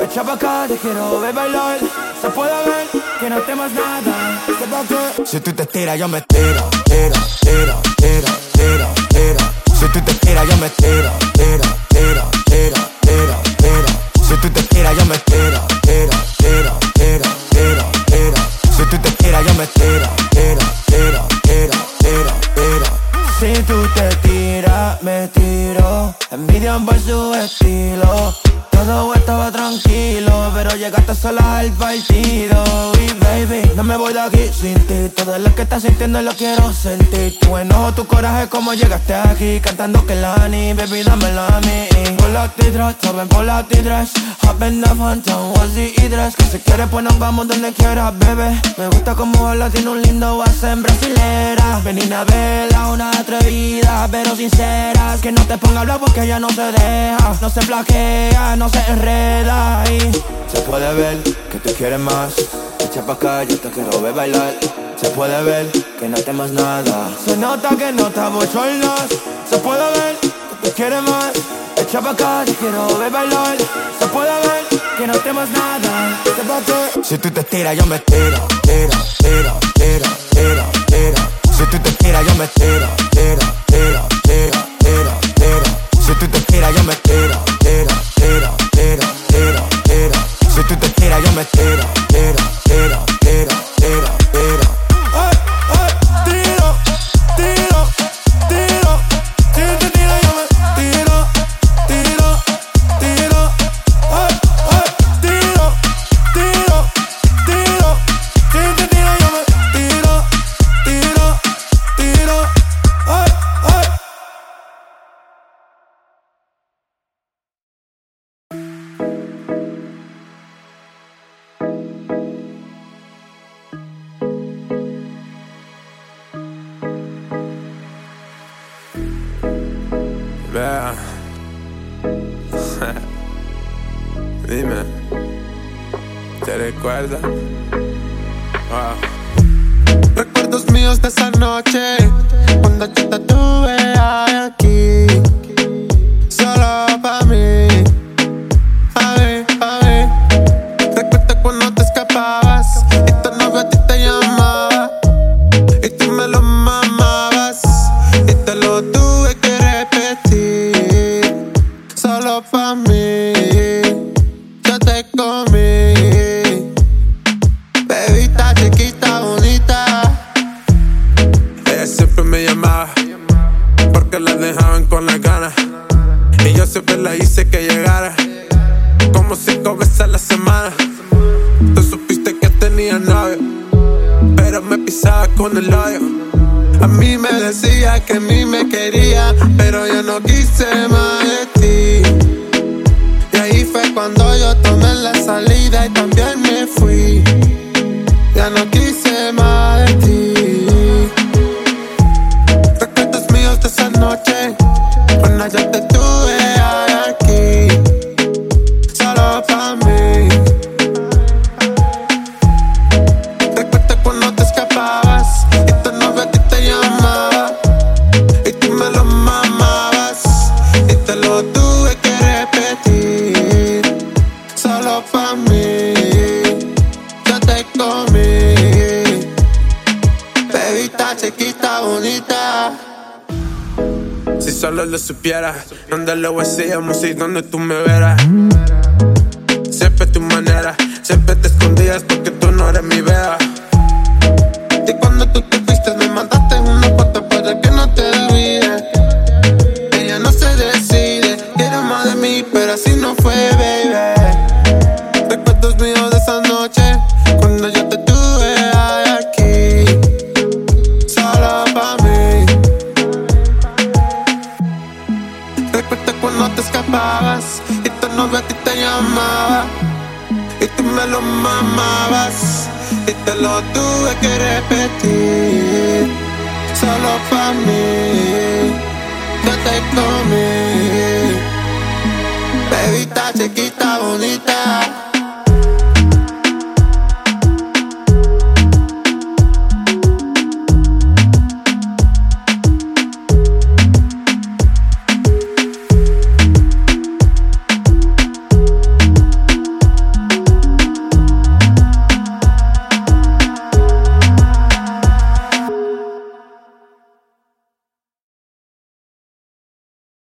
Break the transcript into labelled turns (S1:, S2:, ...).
S1: echa pa' acá, te quiero ver bailar. Se puede ver que no temas nada. ¿Qué Si tú te tiras, yo me tiro, tiro, tiro, tiro, tiro, tiro. Si tú te tiras, yo me tiro, tiro, tiro, tiro, tiro, tiro. Si tú te tiras, yo me tiro, tiro, tiro, tiro, tiro, tiro. Si tú te tiras, yo me tiro, Estaba tranquilo, pero llegaste sola al partido. Y baby, no me voy de aquí sin ti. Todo lo que estás sintiendo lo quiero sentir. Tu enojo, tu coraje, como llegaste aquí. Cantando que la ni, baby, dámela a mí. Por la t saben por la t-dress. Hop in the phantom, onesie y dress. Que si quieres, pues nos vamos donde quieras, bebé. Me gusta como habla, tiene un lindo en brasilera. Ven y vela, una atrevida, pero sincera. Que no te ponga a hablar porque ella no se deja. No se plaquea, no se enreda y se puede ver que te quieres más. Echa pa' acá, yo te quiero ver bailar. Se puede ver que no temas nada. Se nota que no estamos solos. Se puede ver que te quieres más. Echa pa' acá, yo quiero ver bailar. Se puede ver que no temas nada. Si tú te tiras, yo me tiro, tiro, tiro, tiro, tiro, tiro. Si tú te tiras, yo me tiro, tiro, tiro, tiro, tiro, tiro. Si tú te tiras, yo me tiro, ¿te
S2: recuerdas? Wow.
S3: Recuerdos míos de esa noche Cuando yo te
S2: cinco veces la semana. Tú supiste que tenía novio, pero me pisaba con el odio.
S3: A mí me decía que a mí me quería, pero yo no quise más bebita chiquita bonita.
S2: Si solo lo supiera, donde lo hacíamos y donde tú me verás. Siempre tu manera, siempre te escondías porque tú no eres mi vea.
S3: Y cuando tú te fuiste me mandaste una foto para que no te olvide. Ella no se decide, quiere más de mí, pero así no fue, baby. Me lo mamabas y te lo tuve que repetir solo pa' mí. Yo te comí,